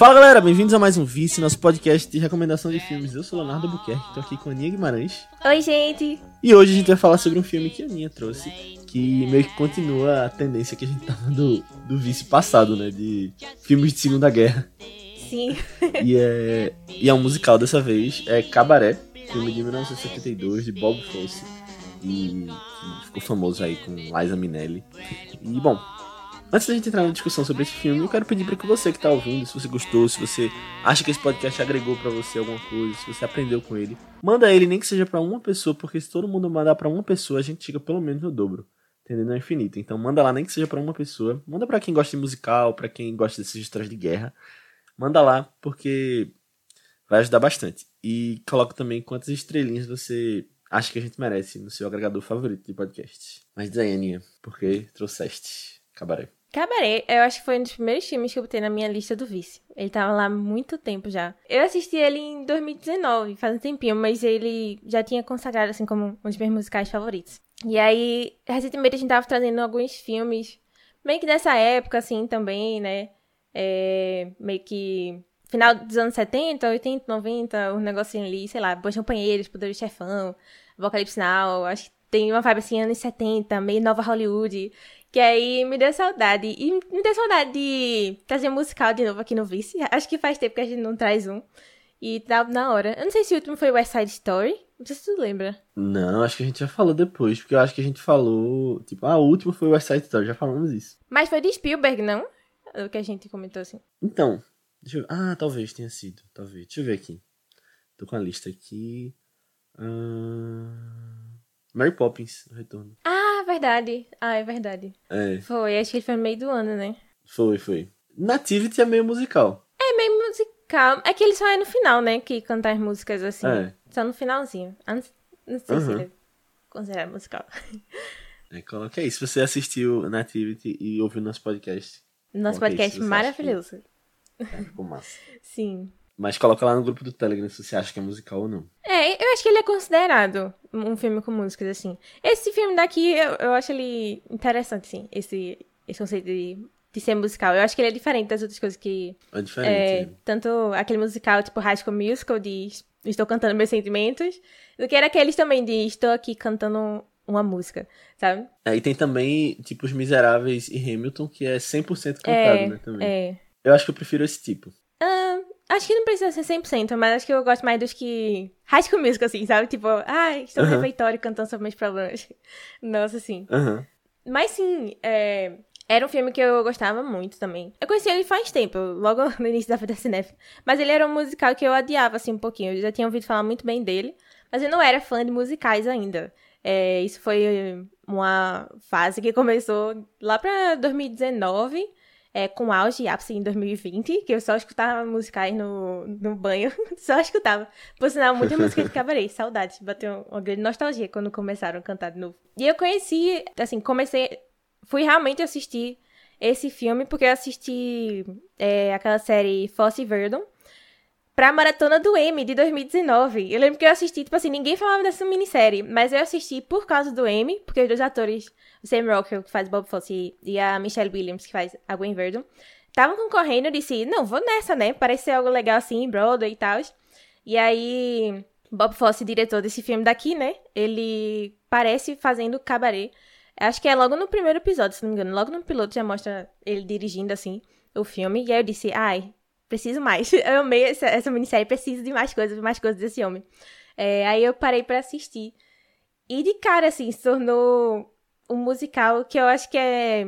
Fala galera, bem-vindos a mais um Vice, nosso podcast de recomendação de filmes. Eu sou Leonardo Buquerque, tô aqui com a Aninha Guimarães. Oi, gente! E hoje a gente vai falar sobre um filme que a Aninha trouxe, que meio que continua a tendência que a gente tava do, do Vice passado, né? De filmes de Segunda Guerra. Sim. E é, e é um musical dessa vez, é Cabaré, filme de 1972 de Bob Fosse. E ficou famoso aí com Liza Minnelli. E bom, Antes da gente entrar na discussão sobre esse filme, eu quero pedir para que você que tá ouvindo, se você gostou, se você acha que esse podcast agregou para você alguma coisa, se você aprendeu com ele, manda ele nem que seja para uma pessoa, porque se todo mundo mandar para uma pessoa, a gente chega pelo menos no dobro. Entendendo? É infinito. Então manda lá nem que seja para uma pessoa. Manda para quem gosta de musical, para quem gosta desses histórias de guerra. Manda lá, porque vai ajudar bastante. E coloca também quantas estrelinhas você acha que a gente merece no seu agregador favorito de podcast. Mas diz aí, Aninha, por que trouxeste Cabaré? Cabaré, eu acho que foi um dos primeiros filmes que eu botei na minha lista do vice. Ele tava lá há muito tempo já. Eu assisti ele em 2019, faz um tempinho, mas ele já tinha consagrado assim como um dos meus musicais favoritos. E aí, recentemente a gente tava trazendo alguns filmes, meio que dessa época, assim, também, né? É, meio que final dos anos 70, 80, 90, um negocinho ali, sei lá, Bons Companheiros, Poder do Chefão, Apocalipse Now, acho que tem uma vibe assim, anos 70, meio nova Hollywood. Que aí me deu saudade. E me deu saudade de trazer musical de novo aqui no Vice. Acho que faz tempo que a gente não traz um. E tá na hora. Eu não sei se o último foi West Side Story. Não sei se tu lembra. Não, acho que a gente já falou depois. Porque eu acho que a gente falou. Tipo, ah, o último foi West Side Story. Já falamos isso. Mas foi de Spielberg, não? O que a gente comentou assim. Então, deixa eu... Ah, talvez tenha sido. Talvez. Deixa eu ver aqui. Tô com a lista aqui. Uh... Mary Poppins, o retorno. Ah, verdade. Ah, é verdade. É. Foi, acho que ele foi no meio do ano, né? Foi, foi. Nativity é meio musical. É meio musical. É que ele só é no final, né? Que canta as músicas assim. É. Só no finalzinho. Antes, não sei se Uhum. ele é considerado musical. É, coloca aí. Se você assistiu Nativity e ouviu nosso podcast, Nosso podcast se maravilhoso. é, ficou massa. Sim. Mas coloca lá no grupo do Telegram se você acha que é musical ou não. É, eu acho que ele é considerado um filme com músicas, assim. Esse filme daqui, eu, eu acho ele interessante, sim. Esse, esse conceito de, de ser musical. Eu acho que ele é diferente das outras coisas que... É diferente. É, tanto aquele musical, tipo High School Musical, de estou cantando meus sentimentos, do que era aqueles também de estou aqui cantando uma música, sabe? É, e tem também, tipo, Os Miseráveis e Hamilton, que é 100% cantado, é, né, também. é. Eu acho que eu prefiro esse tipo. Acho que não precisa ser 100%, mas acho que eu gosto mais dos que... High School Musical, assim, sabe? Tipo, ah, estou no Aham. refeitório cantando sobre meus problemas. Nossa, assim. Aham. Mas sim, é, era um filme que eu gostava muito também. Eu conheci ele faz tempo, logo no início da vida cinéfila. Mas ele era um musical que eu adiava, assim, um pouquinho. Eu já tinha ouvido falar muito bem dele, mas eu não era fã de musicais ainda. É, isso foi uma fase que começou lá pra 2019, é, com auge e ápice em 2020, que eu só escutava musicais no, no banho, só escutava. Por sinal, muita música de cabaré, saudades, bateu uma grande nostalgia quando começaram a cantar de novo. E eu conheci, assim, comecei, fui realmente assistir esse filme porque eu assisti é, aquela série Fosse Verdon pra Maratona do M de 2019. Eu lembro que eu assisti, tipo assim, ninguém falava dessa minissérie, mas eu assisti por causa do M, porque os dois atores, o Sam Rockwell, que faz Bob Fosse, e a Michelle Williams, que faz a Gwen Verdon, estavam concorrendo, eu disse, não, vou nessa, né? Parece ser algo legal assim, Broadway e tal. E aí, Bob Fosse, diretor desse filme daqui, né? Ele parece fazendo cabaré. Acho que é logo no primeiro episódio, se não me engano. Logo no piloto já mostra ele dirigindo, assim, o filme. E aí eu disse, ai, preciso mais. Eu amei essa, essa minissérie, preciso de mais coisas, mais coisas desse homem. É, aí eu parei pra assistir. E de cara, assim, se tornou um musical que eu acho que é,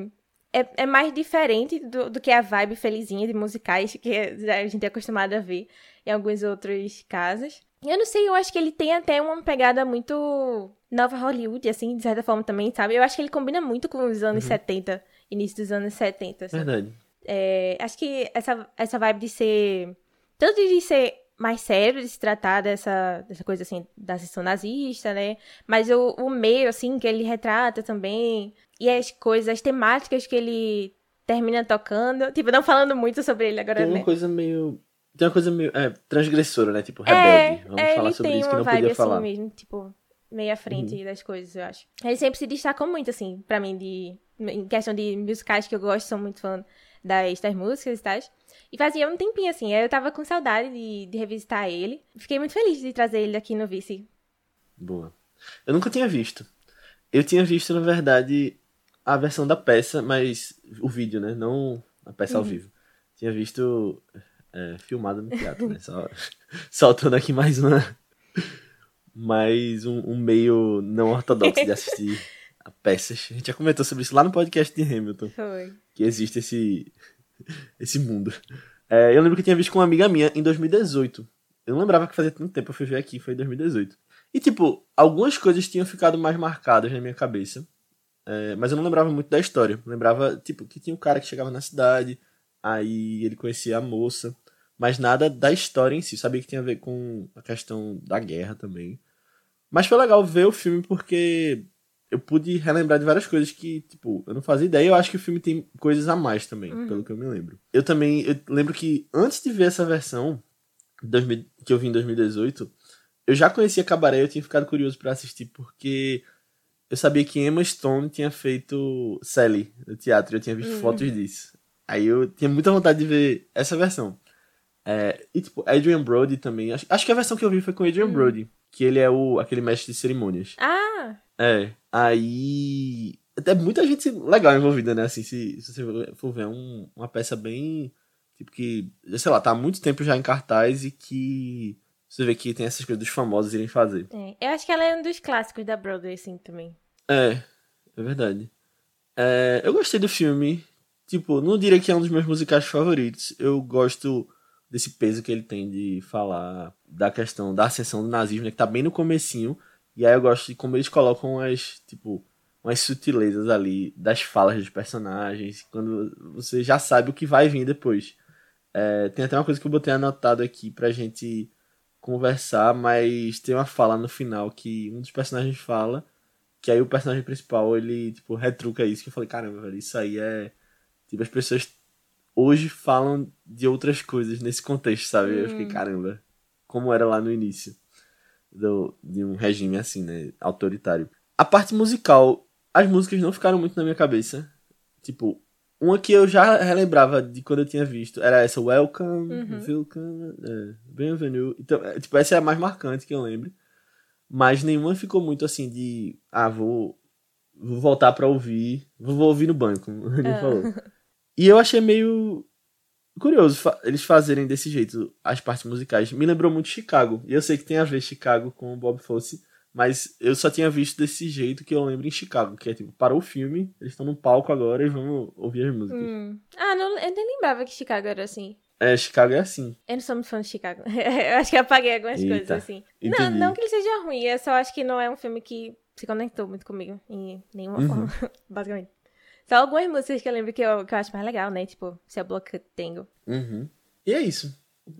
é, é mais diferente do, do que a vibe felizinha de musicais que a gente é acostumado a ver em alguns outros casos. Eu não sei, eu acho que ele tem até uma pegada muito nova Hollywood, assim, de certa forma também, sabe? Eu acho que ele combina muito com os anos 70, início dos anos 70. Assim. Verdade. É, acho que essa, essa vibe de ser. Tanto de ser mais sério, de se tratar dessa, dessa coisa assim, da sessão nazista, né? Mas o, o meio, assim, que ele retrata também. E as coisas, as temáticas que ele termina tocando. Tipo, não falando muito sobre ele agora, Tem uma né? coisa meio. Tem uma coisa meio. É, transgressora, né? Tipo, É, rebelde. Vamos é, falar sobre isso que não vibe podia assim falar. Uhum. mesmo, tipo, meio à frente das coisas, eu acho. Ele sempre se destacou muito, assim, pra mim, de. Em questão de musicais que eu gosto, sou muito fã das, das músicas e tal. E fazia um tempinho, assim. Eu tava com saudade de, de revisitar ele. Fiquei muito feliz de trazer ele aqui no Vice. Boa. Eu nunca tinha visto. Eu tinha visto, na verdade, a versão da peça, mas o vídeo, né? Não a peça ao uhum. vivo. Tinha visto é, filmado no teatro, né? Só, soltando aqui mais uma. Mais um, um meio não ortodoxo de assistir a peças. A gente já comentou sobre isso lá no podcast de Hamilton. Foi. Que existe esse, esse mundo. É, eu lembro que eu tinha visto com uma amiga minha em 2018. Eu não lembrava que fazia tanto tempo, eu fui ver aqui, foi em 2018. E, tipo, algumas coisas tinham ficado mais marcadas na minha cabeça. É, mas eu não lembrava muito da história. Eu lembrava, tipo, que tinha um cara que chegava na cidade, aí ele conhecia a moça. Mas nada da história em si. Eu sabia que tinha a ver com a questão da guerra também. Mas foi legal ver o filme porque eu pude relembrar de várias coisas que, tipo, eu não fazia ideia. Eu acho que o filme tem coisas a mais também, uhum. pelo que eu me lembro. Eu também eu lembro que antes de ver essa versão, 2000, que eu vi em 2018, eu já conhecia Cabaré e eu tinha ficado curioso para assistir porque eu sabia que Emma Stone tinha feito Sally no teatro. Eu tinha visto uhum. fotos disso. Aí eu tinha muita vontade de ver essa versão. É, e tipo, Adrian Brody também. Acho, acho que a versão que eu vi foi com Adrian uhum. Brody. Que ele é o aquele mestre de cerimônias. Ah! É. Aí. Até muita gente legal envolvida, né? Assim, se, se você for ver, é um, uma peça bem. Tipo, que, sei lá, tá há muito tempo já em cartaz e que. Você vê que tem essas coisas dos famosos irem fazer. É, eu acho que ela é um dos clássicos da Broadway, assim, também. É, é verdade. É, eu gostei do filme. Tipo, não diria que é um dos meus musicais favoritos. Eu gosto desse peso que ele tem de falar da questão da ascensão do nazismo, né, que tá bem no comecinho. E aí eu gosto de como eles colocam as, tipo, umas sutilezas ali das falas dos personagens, quando você já sabe o que vai vir depois. É, tem até uma coisa que eu botei anotado aqui pra gente conversar, mas tem uma fala no final que um dos personagens fala, que aí o personagem principal, ele, tipo, retruca isso, que eu falei, caramba, velho, isso aí é... Tipo, as pessoas hoje falam de outras coisas nesse contexto, sabe? Hum. Eu fiquei, hum. caramba, como era lá no início do, de um regime assim, né? Autoritário. A parte musical, as músicas não ficaram muito na minha cabeça. Tipo, uma que eu já relembrava de quando eu tinha visto era essa Welcome, uhum. Welcome, é, Bienvenue. Então, é, tipo, essa é a mais marcante que eu lembro. Mas nenhuma ficou muito assim de, ah, vou, vou voltar pra ouvir, vou, vou ouvir no banco, como ele uh. falou. E eu achei meio curioso fa eles fazerem desse jeito as partes musicais. Me lembrou muito Chicago. E eu sei que tem a ver Chicago com o Bob Fosse, mas eu só tinha visto desse jeito que eu lembro em Chicago, que é tipo, parou o filme, eles estão no palco agora e vão ouvir as músicas. Hum. Ah, não, eu nem lembrava que Chicago era assim. É, Chicago é assim. Eu não sou muito fã de Chicago. eu acho que apaguei algumas Eita, coisas assim. Não, não que ele seja ruim, eu só acho que não é um filme que se conectou muito comigo em nenhuma uhum. forma, basicamente. Só algumas músicas que eu lembro que eu, que eu acho mais legal, né? Tipo, Se a Bloco Tengo. Uhum. E é isso.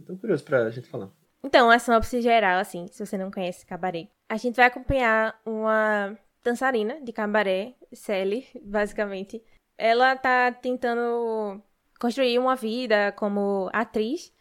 Tô curioso pra gente falar. Então, a sinopse geral, assim, se você não conhece cabaré. A gente vai acompanhar uma dançarina de cabaré, Sally, basicamente. Ela tá tentando construir uma vida como atriz.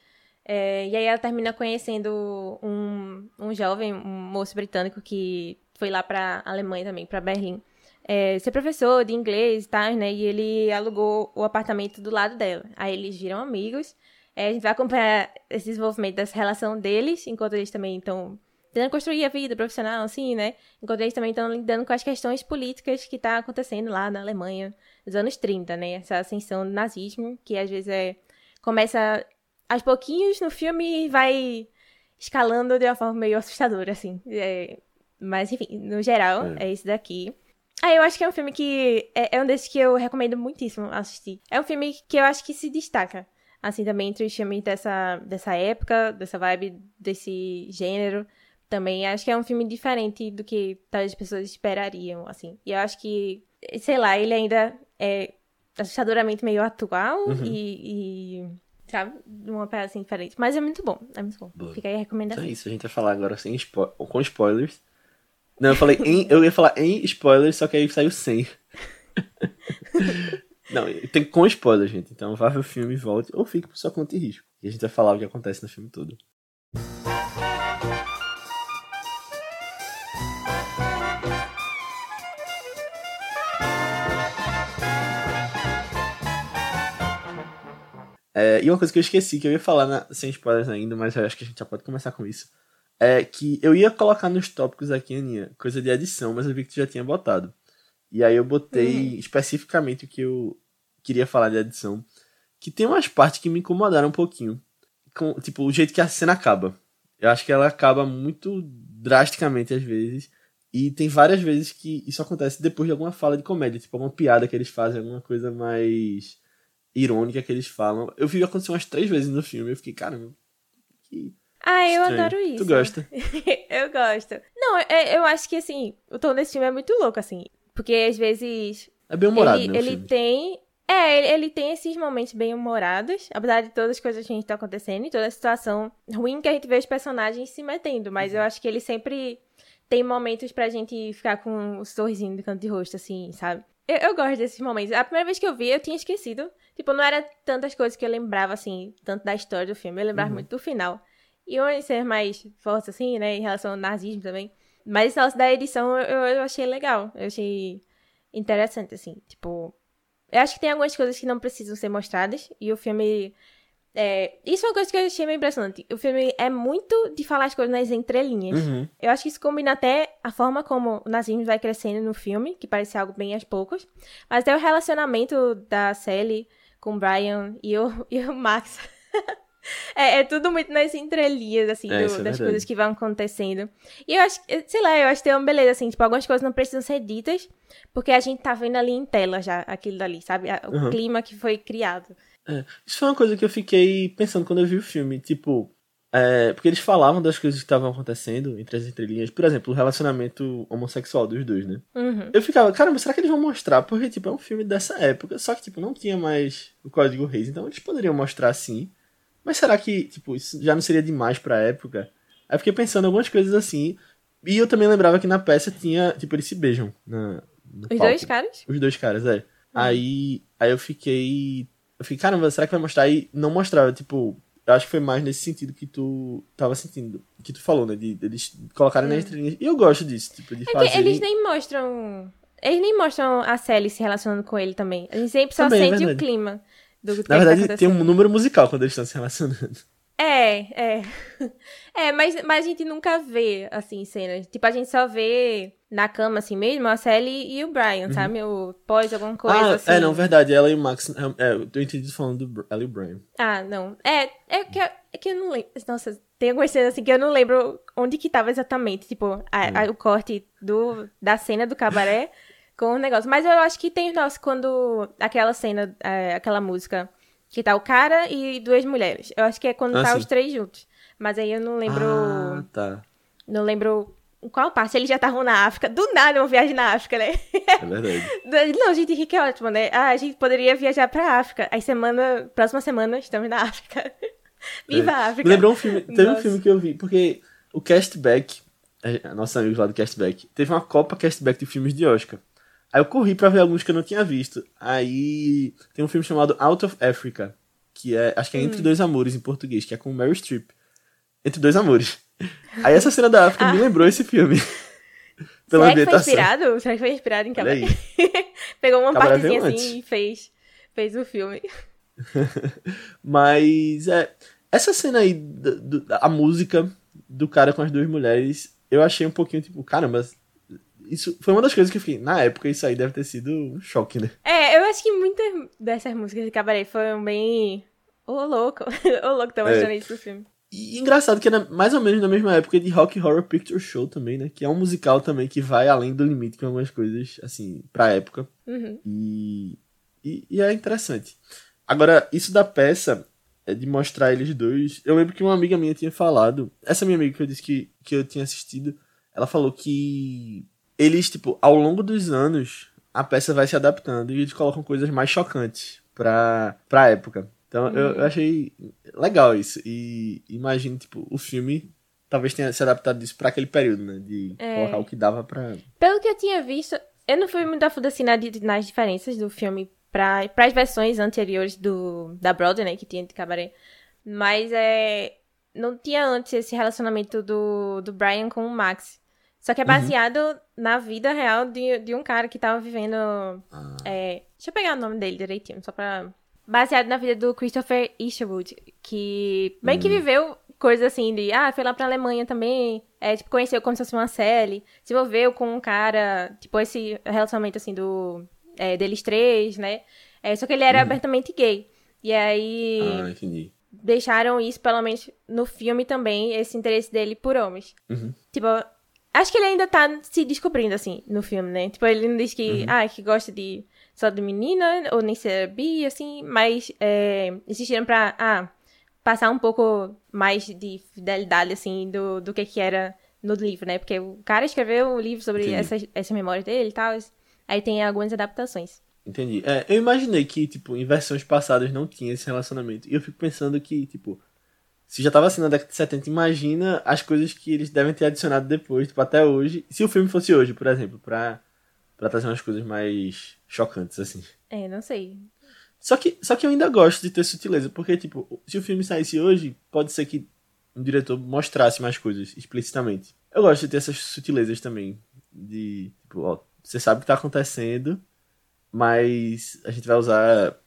É, e aí ela termina conhecendo um, um jovem, um moço britânico que foi lá pra Alemanha também, pra Berlim é, ser professor de inglês e tal, né? E ele alugou o apartamento do lado dela. Aí eles viram amigos. É, a gente vai acompanhar esse desenvolvimento dessa relação deles, enquanto eles também estão tentando construir a vida profissional, assim, né? Enquanto eles também estão lidando com as questões políticas que tá acontecendo lá na Alemanha nos anos 30, né? Essa ascensão do nazismo, que às vezes é começa aos pouquinhos no filme e vai escalando de uma forma meio assustadora, assim. É, mas, enfim, no geral, é, é esse daqui. Ah, eu acho que é um filme que. É, é, um desses que eu recomendo muitíssimo assistir. É um filme que eu acho que se destaca. Assim, também entre os filmes dessa, dessa época, dessa vibe, desse gênero. Também acho que é um filme diferente do que as pessoas esperariam, assim. E eu acho que, sei lá, ele ainda é assustadoramente meio atual uhum. e, e sabe? Uma peça assim diferente. Mas é muito bom, é muito bom. Boa. Fica aí a recomendação. Então é isso, a gente vai falar agora sem spo com spoilers não, eu falei em. Eu ia falar em spoilers, só que aí saiu sem. Não, tem com spoiler, gente. Então vá ver o filme e volte, ou fique por sua conta e risco. E a gente vai falar o que acontece no filme todo. É, e uma coisa que eu esqueci, que eu ia falar na, sem spoilers ainda, mas eu acho que a gente já pode começar com isso. É que eu ia colocar nos tópicos aqui, Aninha, coisa de edição, mas eu vi que tu já tinha botado. E aí eu botei uhum. especificamente o que eu queria falar de edição. Que tem umas partes que me incomodaram um pouquinho. Com, tipo, o jeito que a cena acaba. Eu acho que ela acaba muito drasticamente às vezes. E tem várias vezes que isso acontece depois de alguma fala de comédia, tipo uma piada que eles fazem, alguma coisa mais irônica que eles falam. Eu vi acontecer umas três vezes no filme, eu fiquei, caramba, que. Ah, eu estranho. adoro isso. Tu gosta? eu gosto. Não, é, eu acho que assim, o tom desse filme é muito louco, assim. Porque às vezes. É bem humorado, ele, né? Ele tem. É, ele, ele, tem esses momentos bem humorados, apesar de todas as coisas que a gente tá acontecendo e toda a situação ruim que a gente vê os personagens se metendo. Mas uhum. eu acho que ele sempre tem momentos pra gente ficar com um sorrisinho de canto de rosto, assim, sabe? Eu, eu, gosto desses momentos. A primeira vez que eu vi, eu tinha esquecido. Tipo, não era tantas coisas que eu lembrava, assim, tanto da história do filme. Eu lembrava uhum. muito do final. E uma ser mais forte, assim, né, em relação ao nazismo também. Mas esse negócio da edição eu, eu achei legal. Eu achei interessante, assim. Tipo, eu acho que tem algumas coisas que não precisam ser mostradas. E o filme é, isso é uma coisa que eu achei meio impressionante. O filme é muito de falar as coisas nas entrelinhas. Uhum. Eu acho que isso combina até a forma como o nazismo vai crescendo no filme, que parece algo bem aos poucos. Mas até o relacionamento da Sally com o Brian e o, e o Max. é, é, tudo muito nas entrelinhas, assim, é, do, é das coisas que vão acontecendo. E eu acho, sei lá, eu acho que tem uma beleza, assim, tipo, algumas coisas não precisam ser ditas, porque a gente tá vendo ali em tela já aquilo dali, sabe? O uhum. clima que foi criado. É, isso foi uma coisa que eu fiquei pensando quando eu vi o filme. Tipo, é, porque eles falavam das coisas que estavam acontecendo entre as entrelinhas. Por exemplo, o relacionamento homossexual dos dois, né? Uhum. Eu ficava, caramba, será que eles vão mostrar? Porque, tipo, é um filme dessa época. Só que, tipo, não tinha mais o Código Reis. Então eles poderiam mostrar assim. Mas será que, tipo, isso já não seria demais pra época? Aí eu fiquei pensando algumas coisas assim. E eu também lembrava que na peça tinha, tipo, eles se beijam. Na, Os palco. dois caras? Os dois caras, é. Uhum. Aí, aí eu fiquei eu fiquei, caramba, será que vai mostrar? E não mostrava, tipo, eu acho que foi mais nesse sentido que tu tava sentindo, que tu falou, né? De, de eles colocarem hum. nas estrelinhas. E eu gosto disso, tipo, de é fazer. eles nem mostram. Eles nem mostram a Sally se relacionando com ele também. A gente sempre só também, é sente é o clima do Na verdade, tá tem um número musical quando eles estão se relacionando. É, é. É, mas, mas a gente nunca vê, assim, cenas. Tipo, a gente só vê na cama, assim mesmo, a Sally e o Brian, uhum. sabe? O pós alguma coisa, ah, assim. É, não, verdade. Ela e o Max. É, é eu tô entendido falando do ela e o Brian. Ah, não. É, é que, é que eu não lembro. Nossa, tem algumas cenas assim que eu não lembro onde que tava exatamente. Tipo, a, hum. a, o corte do, da cena do cabaré com o negócio. Mas eu acho que tem, nossa, quando aquela cena, é, aquela música que tá o cara e duas mulheres. Eu acho que é quando ah, tá sim. os três juntos. Mas aí eu não lembro. Ah, tá. Não lembro qual parte? Eles já estavam na África. Do nada uma viagem na África, né? É verdade. Não, gente, Rick é ótimo, né? Ah, a gente poderia viajar pra África. Aí semana, próxima semana, estamos na África. Viva é. a África. Me lembrou um filme. Teve Nossa. um filme que eu vi, porque o Castback, nosso amigo lá do Castback, teve uma Copa Castback de filmes de Oscar. Aí eu corri pra ver alguns que eu não tinha visto. Aí tem um filme chamado Out of Africa, que é, acho que é Entre hum. Dois Amores em português, que é com Meryl Streep. Entre Dois Amores. Aí essa cena da África ah. me lembrou esse filme. Pela Será que foi inspirado? Será que foi inspirado em Cabaré? Pegou uma Cabaré partezinha assim e fez, fez o filme. Mas, é, essa cena aí, do, do, a música do cara com as duas mulheres, eu achei um pouquinho tipo, caramba, isso foi uma das coisas que eu fiquei, na época isso aí deve ter sido um choque, né? É, eu acho que muitas dessas músicas de cabaré foram bem. Ô, oh, louco. Ô, oh, louco, tá mostrando é. isso no filme. E engraçado que era mais ou menos na mesma época de Rock Horror Picture Show também, né? Que é um musical também que vai além do limite com algumas coisas, assim, pra época. Uhum. E, e, e, é interessante. Agora, isso da peça, é de mostrar eles dois. Eu lembro que uma amiga minha tinha falado. Essa minha amiga que eu disse que, que eu tinha assistido, ela falou que eles, tipo, ao longo dos anos, a peça vai se adaptando e eles colocam coisas mais chocantes pra, pra época. Então eu, eu, uhum. achei legal isso. E imagino, tipo, o filme talvez tenha se adaptado disso pra aquele período, né? De é. colocar o que dava pra. Pelo que eu tinha visto, eu não fui muito a fundo assim nas diferenças do filme para as versões anteriores do, da Broadway, né? Que tinha de cabaré. Mas é. Não tinha antes esse relacionamento do, do Brian com o Max. Só que é uhum. baseado uhum. na vida real de, de um cara que tava vivendo. Ah. É, deixa eu pegar o nome dele direitinho, só pra baseado na vida do Christopher Eastwood, que meio que Hum. viveu coisas assim de, ah, foi lá pra Alemanha também, é, tipo, conheceu como se fosse uma série, se envolveu com um cara, tipo, esse relacionamento assim do, é, deles três, né? É, só que ele era Uhum. abertamente gay. E aí Ah, entendi. deixaram isso, pelo menos no filme também, esse interesse dele por homens. Uhum. Tipo, acho que ele ainda tá se descobrindo, assim, no filme, né? Tipo, ele não diz que, ah, que gosta de só de menina, ou nem ser bi, assim, mas é, existiram pra, ah, passar um pouco mais de fidelidade, assim, do, do que que era no livro, né? Porque o cara escreveu um livro sobre Entendi. essas, essas memórias dele e tal, aí tem algumas adaptações. Entendi. É, eu imaginei que, tipo, em versões passadas não tinha esse relacionamento. E eu fico pensando que, tipo, se já tava assim na década de 70, imagina as coisas que eles devem ter adicionado depois, tipo, até hoje. Se o filme fosse hoje, por exemplo, pra, pra trazer umas coisas mais chocantes, assim. É, não sei. Só que, só que eu ainda gosto de ter sutileza, porque, tipo, se o filme saísse hoje, pode ser que um diretor mostrasse mais coisas explicitamente. Eu gosto de ter essas sutilezas também. De, tipo, ó, você sabe o que tá acontecendo, mas a gente vai usar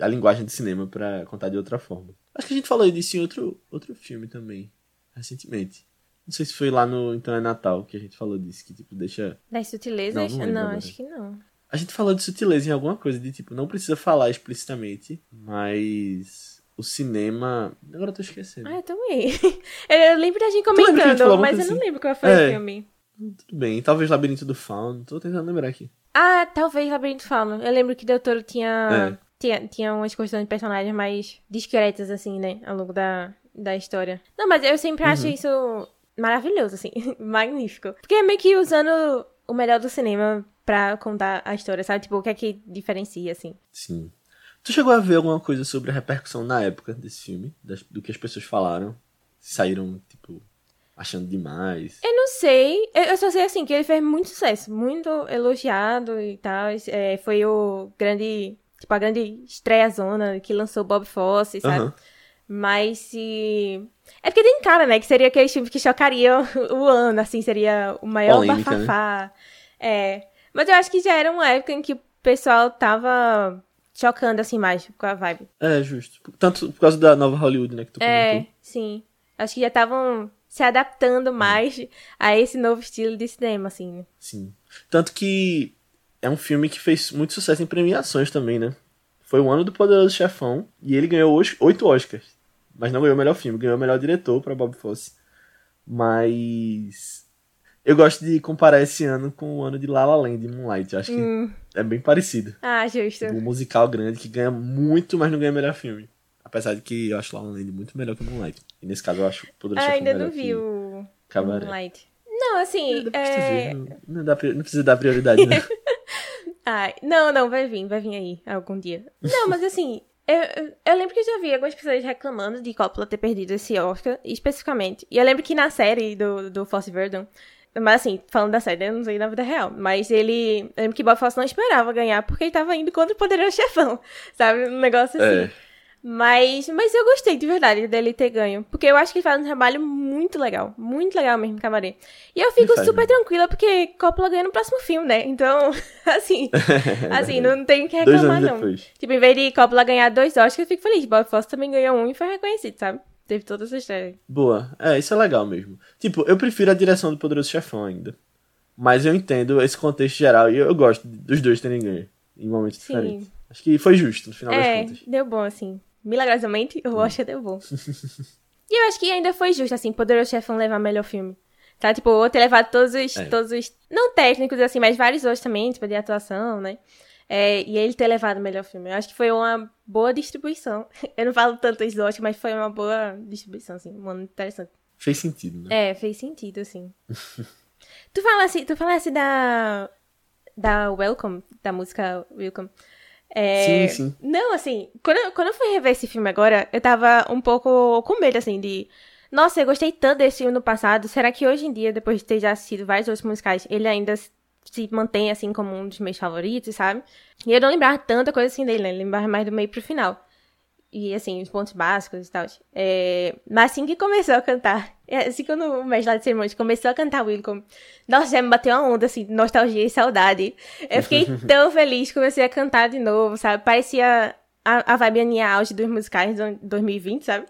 a linguagem do cinema pra contar de outra forma. Acho que a gente falou disso em outro, outro filme também, recentemente. Não sei se foi lá no Então é Natal que a gente falou disso, que, tipo, deixa Das sutilezas? Não, não agora. acho que não. a gente falou de sutileza em alguma coisa, de tipo, não precisa falar explicitamente, mas o cinema. Agora eu tô esquecendo. Ah, eu também. Eu lembro da gente gente comentando, alguma mas eu coisa não assim? lembro qual foi É. o filme. Tudo bem, talvez Labirinto do Fauno, tô tentando lembrar aqui. Ah, talvez Labirinto Fauno. Eu lembro que o Doutor tinha, É. tinha, tinha umas questões de personagens mais discretas, assim, né? Ao longo da, da história. Não, mas eu sempre acho Uhum. isso maravilhoso, assim. Magnífico. Porque é meio que usando o melhor do cinema pra contar a história, sabe? Tipo, o que é que diferencia, assim. Sim. Tu chegou a ver alguma coisa sobre a repercussão na época desse filme? Das- do que as pessoas falaram? Saíram, tipo, achando demais? Eu não sei, eu eu só sei assim que ele fez muito sucesso, muito elogiado e tal. É, foi o grande, tipo, a grande estreia zona que lançou Bob Fosse, sabe? Aham. Mas se. É porque tem cara, né? Que seria aqueles filmes que chocariam o ano, assim, seria o maior Polêmica, né? bafafá. É. Mas eu acho que já era uma época em que o pessoal tava chocando, assim, mais com a vibe. É, justo. Tanto por causa da nova Hollywood, né, que tu É, comentou. sim. Acho que já estavam se adaptando mais a esse novo estilo de cinema, assim. né? Sim. Tanto que é um filme que fez muito sucesso em premiações também, né? Foi o ano do Poderoso Chefão e ele ganhou oito Oscars. Mas não ganhou o melhor filme, ganhou o melhor diretor pra Bob Fosse. Mas eu gosto de comparar esse ano com o ano de La La Land e Moonlight. Acho que Hum. é bem parecido. Ah, justo. Um musical grande que ganha muito, mas não ganha melhor filme. Apesar de que eu acho La La Land muito melhor que Moonlight. E nesse caso eu acho Poderoso Ah, Chefão ainda não vi o Cabaré. Moonlight. Não, assim, tu é... não, não, dá, não precisa dar prioridade, não. Ai, não, não, vai vir, vai vir aí algum dia. Não, mas assim, eu, eu- lembro que eu já vi algumas pessoas reclamando de Coppola ter perdido esse Oscar, especificamente. E eu lembro que na série do, do Fosse Verdon, mas assim, falando da série, eu não sei na vida real, mas ele, eu lembro que Bob Fosse não esperava ganhar, porque ele tava indo contra o Poderoso Chefão, sabe? Um negócio assim. É. Mas, mas eu gostei de verdade dele ter ganho. Porque eu acho que ele faz um trabalho muito legal. Muito legal mesmo, Cabaré. E eu fico super tranquila porque Coppola ganha no próximo filme, né? Então, assim, assim, não tem o que reclamar, não. depois. Tipo, em vez de Coppola ganhar dois Oscars, eu fico feliz. Bob Fosse também ganhou um e foi reconhecido, sabe? Teve toda essa história. Boa. É, isso é legal mesmo. Tipo, eu prefiro a direção do Poderoso Chefão ainda. Mas eu entendo esse contexto geral e eu gosto dos dois terem ganho em momentos Sim. diferentes. Acho que foi justo, no final das É, contas. deu bom, assim. Milagrosamente, o Oscar bom. e eu acho que ainda foi justo, assim, Poderoso Chefão levar melhor filme. Tá, tipo, ou ter levado todos os, É. todos os, não técnicos, assim, mas vários outros também, tipo, de atuação, né? É, e ele ter levado o melhor filme. Eu acho que foi uma boa distribuição. Eu não falo tanto isso do Oscar, mas foi uma boa distribuição, assim, muito interessante. Fez sentido, né? É, fez sentido, assim. tu falasse, tu falasse da, da Welcome, da música Welcome. É, Sim, sim. Não, assim, quando, eu- quando eu fui rever esse filme agora, eu tava um pouco com medo, assim, de... Nossa, eu gostei tanto desse filme no passado, será que hoje em dia, depois de ter já assistido vários outros musicais, ele ainda se- mantém, assim, como um dos meus favoritos, sabe? E eu não lembrava tanta coisa assim dele, né? Eu lembrava mais do meio pro final. E, assim, os pontos básicos e tal. É... Mas assim que começou a cantar, assim quando o mestre lá de cerimônias começou a cantar Welcome, nossa, já me bateu uma onda, assim, de nostalgia e saudade. Eu fiquei tão feliz, comecei a cantar de novo, sabe? Parecia a, a vibe Aninha auge dos musicais de 2020, sabe?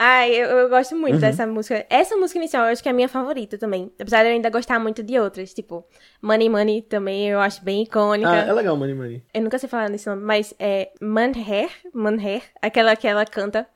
Ai, eu, eu gosto muito Uhum. dessa música. Essa música inicial eu acho que é a minha favorita também. Apesar de eu ainda gostar muito de outras. Tipo, Money Money também eu acho bem icônica. Ah, é legal, Money Money. Eu nunca sei falar nesse nome, mas é Manher, Manher, aquela que ela canta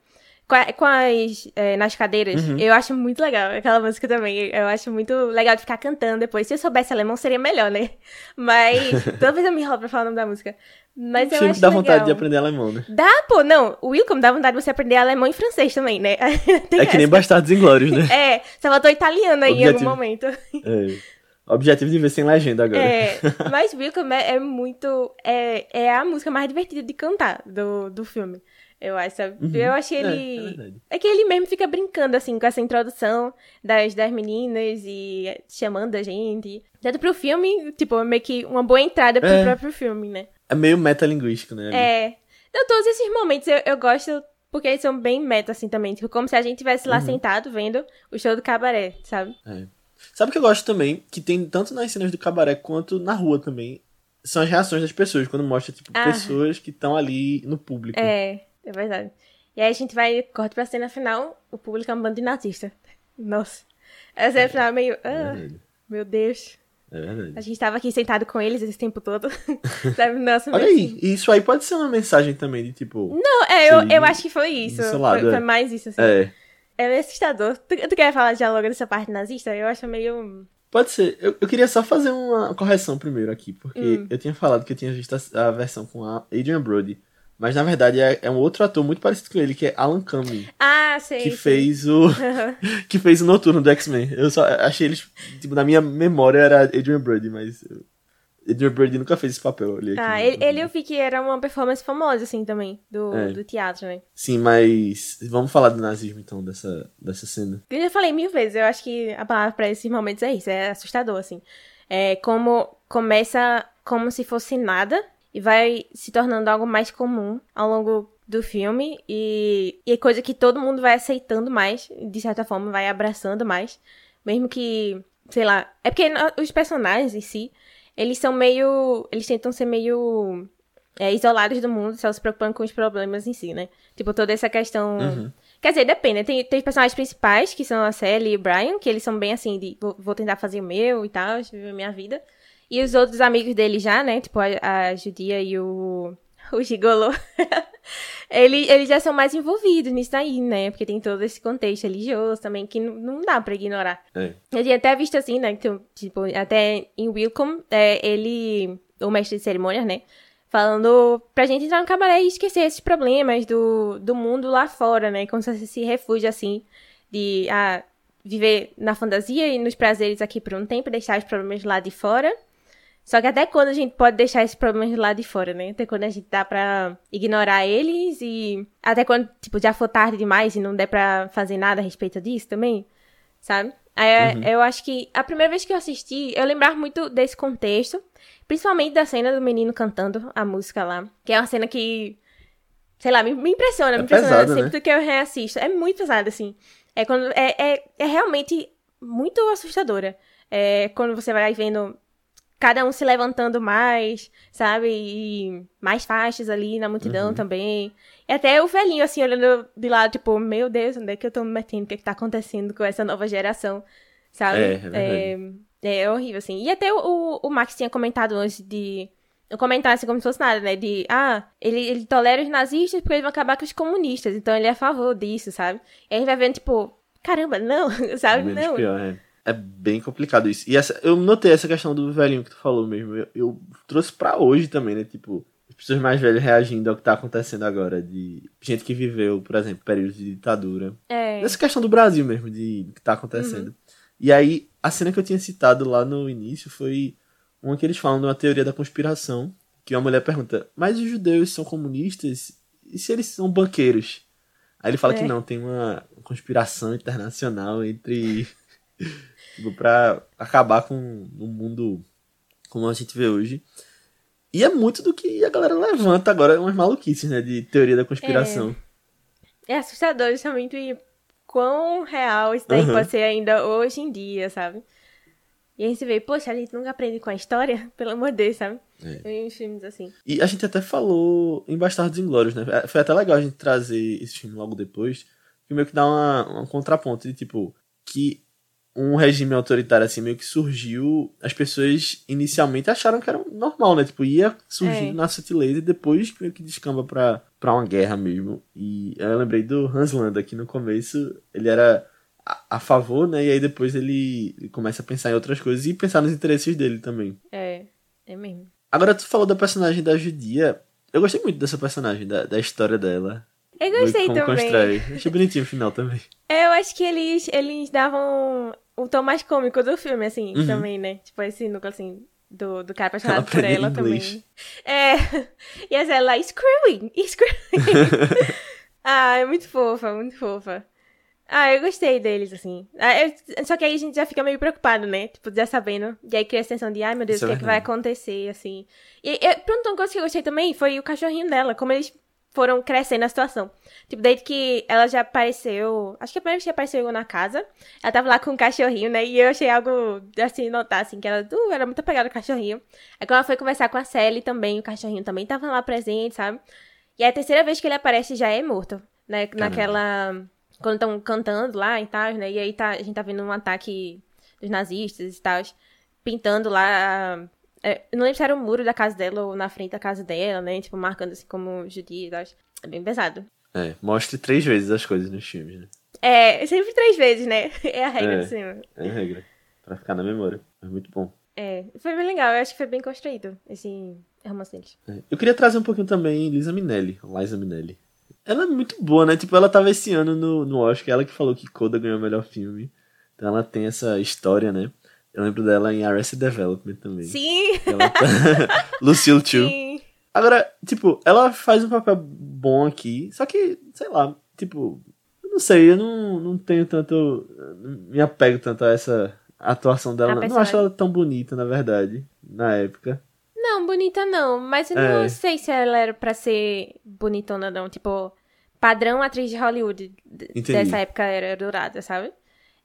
com, as é, nas cadeiras. Uhum. Eu acho muito legal aquela música também. Eu acho muito legal de ficar cantando depois. Se eu soubesse alemão seria melhor, né? Mas toda vez eu me enrolo pra falar o nome da música. Mas eu Filme acho dá vontade legal. de aprender alemão, né? Dá, pô, não. O Wilcom dá vontade de você aprender alemão e francês também, né? É que nem essa. Bastardos Inglórios, né? É, só faltou italiano aí em algum Objetivo. momento. É. Objetivo de ver sem legenda agora. É, mas Welcome é, é muito. É, é a música mais divertida de cantar do, do filme. Eu acho? Uhum. Eu achei É, ele. é verdade. É, que ele mesmo fica brincando, assim, com essa introdução das, das meninas e chamando a gente. Tanto pro filme, tipo, é meio que uma boa entrada pro É. próprio filme, né? É meio metalinguístico, né? É. Então, todos esses momentos eu, eu gosto porque eles são bem meta, assim, também. Tipo, como se a gente tivesse Uhum. lá sentado vendo o show do cabaré, sabe? É. Sabe o que eu gosto também? Que tem tanto nas cenas do cabaré quanto na rua também. São as reações das pessoas, quando mostra, tipo, Ah. pessoas que estão ali no público. É, é verdade. E aí a gente vai, corta pra cena final, o público é um bando de nazista. Nossa. A cena final é meio. É Ah, verdade. meu Deus. É verdade. A gente tava aqui sentado com eles esse tempo todo. Nossa, Olha aí, assim. isso aí pode ser uma mensagem também de tipo. Não, é, eu, eu acho que foi isso. Foi, lado, foi é. mais isso, assim. É. É meio assustador. Tu, tu quer falar de logo dessa parte nazista? Eu acho meio. Pode ser. Eu, eu queria só fazer uma correção primeiro aqui, porque Hum. eu tinha falado que eu tinha visto a, a versão com a Adrian Brody. Mas na verdade é, é um outro ator muito parecido com ele, que é Alan Cumming, Ah, sei. que sei. fez o. que fez o Noturno do X-Men. Eu só achei eles. Tipo, na minha memória era Adrian Brody, mas. Adrian Brody nunca fez esse papel. eu olhei aqui Ah, no- ele, ele eu vi que era uma performance famosa, assim, também, do, É. do teatro, né? Sim, mas. Vamos falar do nazismo então, dessa, dessa cena. Eu já falei mil vezes, eu acho que a palavra pra esses momentos é isso, é assustador, assim. É como começa como se fosse nada e vai se tornando algo mais comum ao longo do filme e, e é coisa que todo mundo vai aceitando mais, de certa forma, vai abraçando mais. Mesmo que, sei lá, é porque os personagens em si, eles são meio. Eles tentam ser meio é, isolados do mundo, só se preocupando com os problemas em si, né? Tipo, toda essa questão. Uhum. Quer dizer, depende. né? Tem, tem os personagens principais, que são a Sally e o Brian, que eles são bem assim, de vou, vou tentar fazer o meu e tal, viver a minha vida. E os outros amigos dele já, né? Tipo, a, a Judia e o. O Gigolô. eles, eles já são mais envolvidos nisso daí, né? Porque tem todo esse contexto religioso também que não, não dá pra ignorar. É. Eu tinha até visto assim, né? que, Tipo, até em Wilcom, é, ele, o mestre de cerimônias, né? Falando pra gente entrar no cabaré e esquecer esses problemas do, do mundo lá fora, né? Como se esse refúgio, assim, de ah, viver na fantasia e nos prazeres aqui por um tempo, deixar os problemas lá de fora. Só que até quando a gente pode deixar esses problemas lá de fora, né? Até quando a gente dá pra ignorar eles e até quando, tipo, já for tarde demais e não der pra fazer nada a respeito disso também, sabe? Aí, Uhum. Eu acho que a primeira vez que eu assisti, eu lembrar muito desse contexto, principalmente da cena do menino cantando a música lá, que é uma cena que, sei lá, me, me impressiona, É me impressiona pesado, sempre né? que eu reassisto. É muito pesado, assim. É, quando, é, é, é realmente muito assustadora. É quando você vai vendo cada um se levantando mais, sabe? E mais faixas ali na multidão Uhum. também. E até o velhinho, assim, olhando de lado, tipo, meu Deus, onde é que eu tô me metendo? O que é que tá acontecendo com essa nova geração? Sabe? É, é é, é horrível, assim. E até o, o Max tinha comentado antes de. Eu comentar assim como se fosse nada, né? De, ah, ele, ele tolera os nazistas porque eles vão acabar com os comunistas. Então ele é a favor disso, sabe? E aí vai vendo, tipo, caramba, não, sabe? Menos não. pior, é. É bem complicado isso. E essa, eu notei essa questão do velhinho que tu falou mesmo. Eu, eu trouxe pra hoje também, né? Tipo, as pessoas mais velhas reagindo ao que tá acontecendo agora. De gente que viveu, por exemplo, períodos de ditadura. É. Essa questão do Brasil mesmo, de do que tá acontecendo. E aí, a cena que eu tinha citado lá no início foi uma que eles falam de uma teoria da conspiração. Que uma mulher pergunta, mas os judeus são comunistas? E se eles são banqueiros? Aí ele fala É. que não, tem uma conspiração internacional entre. tipo, pra acabar com o mundo como a gente vê hoje. E é muito do que a galera levanta agora, umas maluquices, né? De teoria da conspiração. É assustador justamente quão real isso daí Uhum. pode ser ainda hoje em dia, sabe? E aí você vê, poxa, a gente nunca aprende com a história, pelo amor de Deus, sabe? É. Em filmes assim. E a gente até falou em Bastardos Inglórios, né? Foi até legal a gente trazer esse filme logo depois, que meio que dá uma, um contraponto de tipo, que um regime autoritário assim meio que surgiu, as pessoas inicialmente acharam que era normal, né? Tipo, ia surgindo É. na sutileza e depois meio que descamba pra, pra uma guerra mesmo. E eu lembrei do Hans Landa, que no começo ele era a, a favor, né? E aí depois ele, ele começa a pensar em outras coisas e pensar nos interesses dele também. É, é mesmo. Agora tu falou da personagem da judia. Eu gostei muito dessa personagem, da, da história dela. Eu gostei Como também. constrói. Achei bonitinho o final também. É, eu acho que eles, eles davam o tom mais cômico do filme, assim, Uhum. também, né? Tipo, esse núcleo, assim, do, do cara apaixonado Ela por ela inglês. também. É, e essa ela, screwing, screwing. ah, é muito fofa, muito fofa. Ah, eu gostei deles, assim. Ah, eu- só que aí a gente já fica meio preocupado, né? Tipo, já sabendo. E aí cria a sensação de, ai meu Deus, Isso o que é é que vai acontecer, assim. E, e pronto, uma coisa que eu gostei também foi o cachorrinho dela, como eles foram crescendo a situação. Tipo, desde que ela já apareceu. Acho que a primeira vez que apareceu na casa, ela tava lá com o cachorrinho, né? E eu achei algo assim, notar, assim, que ela uh, era muito apegada ao cachorrinho. Aí quando ela foi conversar com a Sally também, o cachorrinho também tava lá presente, sabe? E a terceira vez que ele aparece já é morto, né? Naquela. Quando estão cantando lá e tal, né? E aí tá, a gente tá vendo um ataque dos nazistas e tal, pintando lá. É, eu não lembro se era o muro da casa dela ou na frente da casa dela, né? Tipo, marcando assim como judia e tal. É bem pesado. É, mostre três vezes as coisas nos filmes, né? É, sempre três vezes, né? É a regra É. do cinema. É a regra. Pra ficar na memória. É muito bom. É, foi bem legal. Eu acho que foi bem construído esse romance deles. É. Eu queria trazer um pouquinho também Lisa Minelli, Liza Minelli. Ela é muito boa, né? Tipo, ela tava esse ano no, no Oscar, ela que falou que Coda ganhou o melhor filme. Então ela tem essa história, né? Eu lembro dela em Arrested Development também. Sim! Ela tá... Lucille Chu. Sim! Agora, tipo, ela faz um papel bom aqui, só que, sei lá, tipo, eu não sei, eu não, não tenho tanto. me apego tanto a essa atuação dela. Não, não acho ela tão bonita, na verdade, na época. Não, bonita não. Mas eu É. não sei se ela era pra ser bonitona, não. Tipo, padrão atriz de Hollywood Entendi. dessa época era dourada, sabe?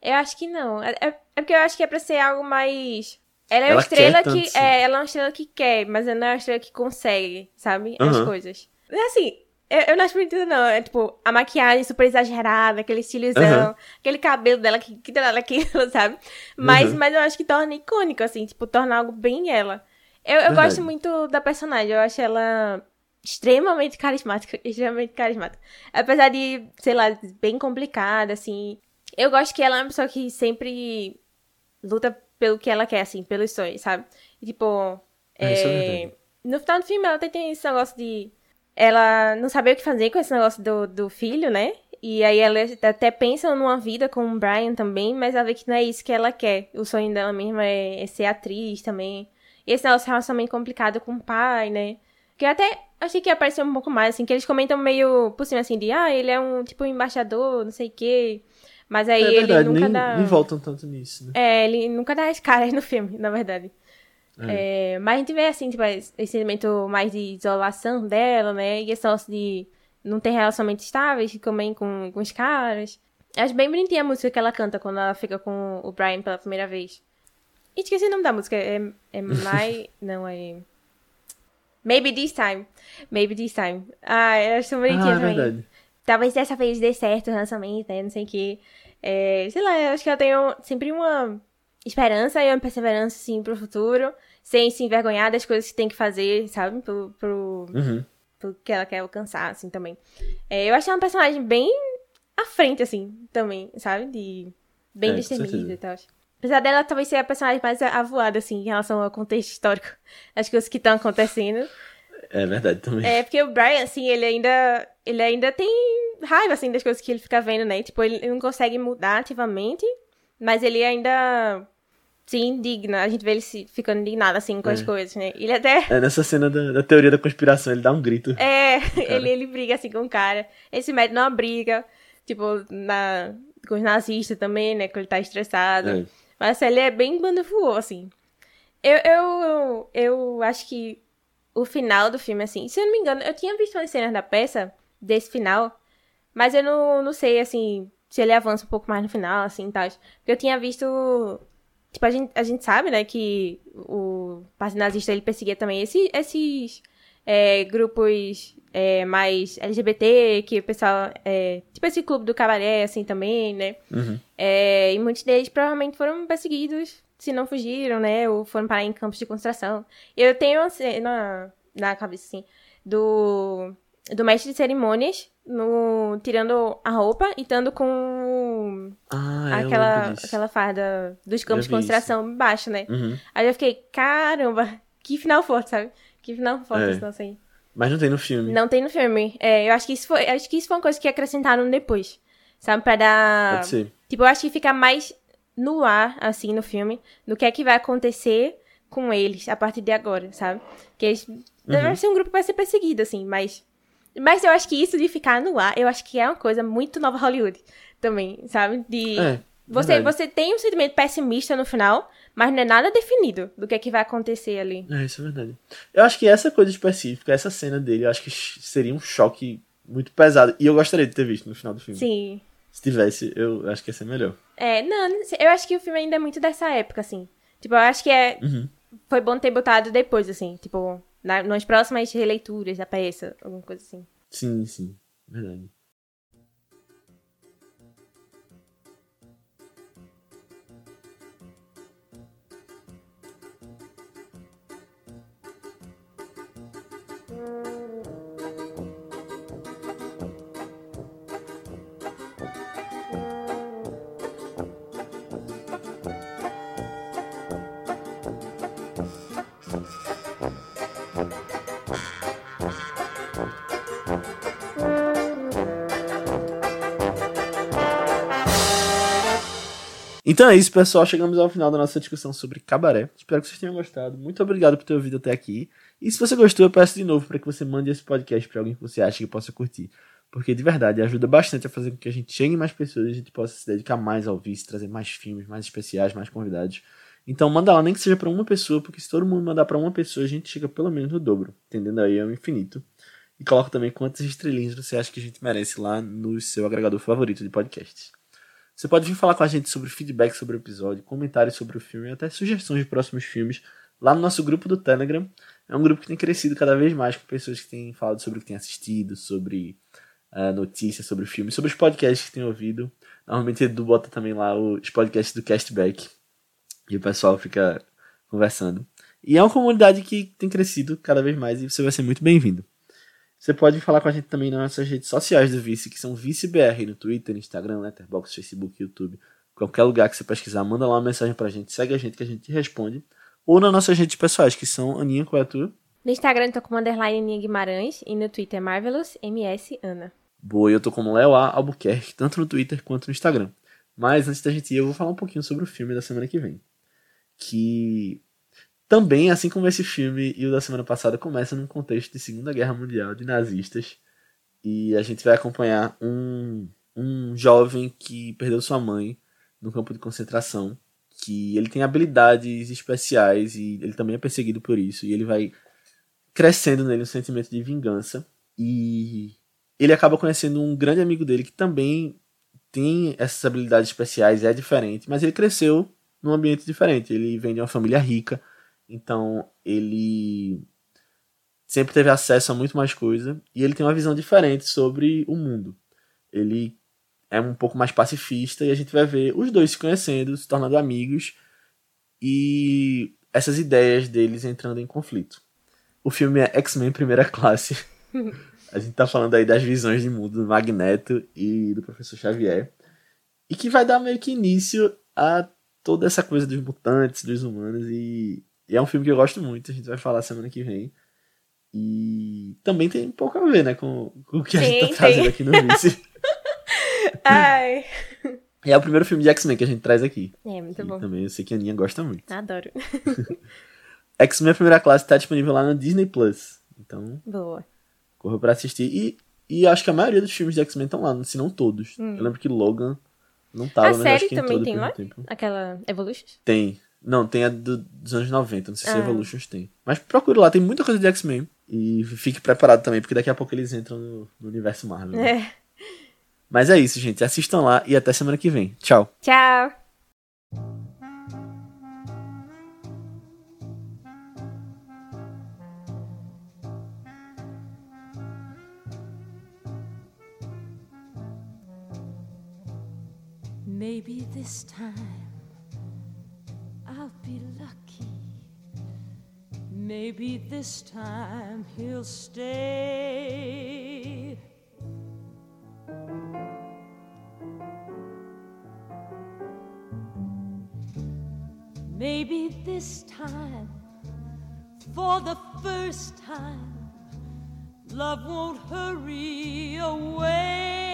Eu acho que não. É, é- é porque eu acho que é pra ser algo mais. Ela é uma Ela estrela quer tanto que. É, ela é uma estrela que quer, mas ela não é uma estrela que consegue, sabe? As Aham. coisas. É assim. Eu, eu não acho bonita, não. É tipo, a maquiagem super exagerada, aquele estilizão, Aham. aquele cabelo dela que, que dela aquilo, sabe? Mas, Uhum. mas eu acho que torna icônico, assim, tipo, torna algo bem ela. Eu, eu gosto muito da personagem, eu acho ela extremamente carismática, extremamente carismática. Apesar de, sei lá, bem complicada, assim. Eu gosto que ela é uma pessoa que sempre luta pelo que ela quer, assim, pelos sonhos, sabe? E, tipo, É, isso é é, no final do filme ela até tem esse negócio de ela não saber o que fazer com esse negócio do, do filho, né? E aí ela até pensa numa vida com o Brian também, mas ela vê que não é isso que ela quer. O sonho dela mesmo é, é ser atriz também. E esse negócio relacionamento complicado com o pai, né? Que eu até achei que ia aparecer um pouco mais, assim, que eles comentam meio por cima, assim, de, ah, ele é um, tipo, embaixador, não sei o quê. Mas aí é ele verdade, nunca nem, dá... nem voltam tanto nisso, né? É, ele nunca dá as caras no filme, na verdade. É, mas a gente vê, assim, tipo, esse elemento mais de isolação dela, né? E esse negócio de não ter relacionamentos estáveis também com, com os caras. Acho bem bonitinha a música que ela canta quando ela fica com o Brian pela primeira vez. E esqueci o nome da música. É, é My... não, é... Maybe This Time. Maybe This Time. Ah, eu acho bonitinha Ah, é também. verdade. Talvez dessa vez dê certo o lançamento, né? Não sei o que. É, sei lá, eu acho que ela tem um- sempre uma esperança e uma perseverança, assim, pro futuro. Sem se envergonhar das coisas que tem que fazer, sabe? Pro, pro, Uhum. pro que ela quer alcançar, assim, também. É, eu achei uma personagem bem à frente, assim, também, sabe? De bem É, destemida e tal. Apesar dela talvez ser a personagem mais avoada, assim, em relação ao contexto histórico. As coisas que estão acontecendo. É verdade também. É, porque o Brian, assim, ele ainda. Ele ainda tem raiva, assim, das coisas que ele fica vendo, né? Tipo, ele não consegue mudar ativamente, mas ele ainda se indigna. A gente vê ele se, ficando indignado, assim, com as É. coisas, né? Ele até. É nessa cena da, da teoria da conspiração, ele dá um grito. É, ele, ele briga, assim, com o cara. Ele se mete numa briga, tipo, na, com os nazistas também, né? Que ele tá estressado. É. Mas ele é bem banda assim. Eu, eu, eu acho que o final do filme, assim, se eu não me engano, eu tinha visto umas cenas da peça, desse final, mas eu não, não sei, assim, se ele avança um pouco mais no final, assim, tal. Porque eu tinha visto, Tipo, a gente, a gente sabe, né, que o partido nazista ele perseguia também esse, esses é, grupos é, mais LGBT, que o pessoal. É, tipo esse clube do cabaré, assim, também, né? Uhum. É, e muitos deles provavelmente foram perseguidos, se não fugiram, né? Ou foram parar em campos de concentração. Eu tenho uma cena na cabeça, assim, do, do mestre de cerimônias no, tirando a roupa e estando com Ah, aquela, aquela farda dos campos de isso. concentração embaixo, né? Uhum. Aí eu fiquei, caramba, que final forte, sabe? Que final forte É. esse nosso aí. Mas não tem no filme. Não tem no filme. É, eu acho que isso foi, acho que isso foi uma coisa que acrescentaram depois. Sabe, pra dar. Pode ser. Tipo, eu acho que fica mais no ar, assim, no filme, do que é que vai acontecer com eles a partir de agora, sabe? Que eles. Uhum. Vai ser um grupo que vai ser perseguido, assim, mas. Mas eu acho que isso de ficar no ar, eu acho que é uma coisa muito nova Hollywood também, sabe? De. É. Você, verdade. você tem um sentimento pessimista no final, mas não é nada definido do que é que vai acontecer ali. É, isso é verdade. Eu acho que essa coisa específica, essa cena dele, eu acho que seria um choque muito pesado. E eu gostaria de ter visto no final do filme. Sim. Se tivesse, eu acho que ia ser melhor. É, não, eu acho que o filme ainda é muito dessa época, assim. Tipo, eu acho que é. Uhum. Foi bom ter botado depois, assim. Tipo, na, nas próximas releituras da peça, alguma coisa assim. Sim, sim. Verdade. Então é isso, pessoal. Chegamos ao final da nossa discussão sobre cabaré. Espero que vocês tenham gostado. Muito obrigado por ter ouvido até aqui. E se você gostou, eu peço de novo para que você mande esse podcast para alguém que você acha que possa curtir. Porque de verdade ajuda bastante a fazer com que a gente chegue mais pessoas e a gente possa se dedicar mais ao vice, trazer mais filmes, mais especiais, mais convidados. Então manda lá, nem que seja para uma pessoa, porque se todo mundo mandar para uma pessoa, a gente chega pelo menos no dobro. Entendendo aí? É o infinito. E coloca também quantas estrelinhas você acha que a gente merece lá no seu agregador favorito de podcasts. Você pode vir falar com a gente sobre feedback sobre o episódio, comentários sobre o filme e até sugestões de próximos filmes lá no nosso grupo do Telegram. É um grupo que tem crescido cada vez mais com pessoas que têm falado sobre o que têm assistido, sobre ah, notícias sobre o filme, sobre os podcasts que têm ouvido. Normalmente Edu bota também lá os podcasts do Castback e o pessoal fica conversando. E é uma comunidade que tem crescido cada vez mais e você vai ser muito bem-vindo. Você pode falar com a gente também nas nossas redes sociais do Vice, que são ViceBR no Twitter, Instagram, Letterboxd, Facebook, YouTube. Qualquer lugar que você pesquisar, manda lá uma mensagem pra gente, segue a gente que a gente responde. Ou nas nossas redes pessoais, que são Aninha, qual é a tua? No Instagram eu tô como underline Aninha Guimarães e no Twitter Marvelous MS Ana. Boa, eu tô como Léo A. Albuquerque, tanto no Twitter quanto no Instagram. Mas antes da gente ir, eu vou falar um pouquinho sobre o filme da semana que vem. Que também, assim como esse filme e o da semana passada, começa num contexto de Segunda Guerra Mundial, de nazistas. E a gente vai acompanhar um, um jovem que perdeu sua mãe no campo de concentração. Que ele tem habilidades especiais e ele também é perseguido por isso. E ele vai crescendo nele um sentimento de vingança. E ele acaba conhecendo um grande amigo dele que também tem essas habilidades especiais, é diferente, mas ele cresceu num ambiente diferente. Ele vem de uma família rica, então ele sempre teve acesso a muito mais coisa e ele tem uma visão diferente sobre o mundo. Ele é um pouco mais pacifista e a gente vai ver os dois se conhecendo, se tornando amigos e essas ideias deles entrando em conflito. O filme é X-Men Primeira Classe. A gente tá falando aí das visões de mundo do Magneto e do Professor Xavier. E que vai dar meio que início a toda essa coisa dos mutantes, dos humanos. E, e é um filme que eu gosto muito. A gente vai falar semana que vem. E também tem pouco a ver, né, com, com o que a gente Tem, tá trazendo aqui no Vice. Ai. e é o primeiro filme de X-Men que a gente traz aqui. É, muito bom. também eu sei que a Aninha gosta muito. Adoro. X-Men Primeira Classe tá disponível lá no Disney Plus. Então, Boa. correu pra assistir. E, e acho que a maioria dos filmes de X-Men estão lá, se não todos. Hum. Eu lembro que Logan não tava, A mas série acho que também tem lá? tempo. Aquela Evolution? Tem. Não, tem a do, dos anos 90, não sei se é. Evolutions tem. Mas procure lá, tem muita coisa de X-Men. E fique preparado também, porque daqui a pouco eles entram no, no universo Marvel. É. Mas é isso, gente. Assistam lá e até semana que vem. Tchau. Tchau. Maybe this time Maybe this time he'll stay. Maybe this time, for the first time, love won't hurry away.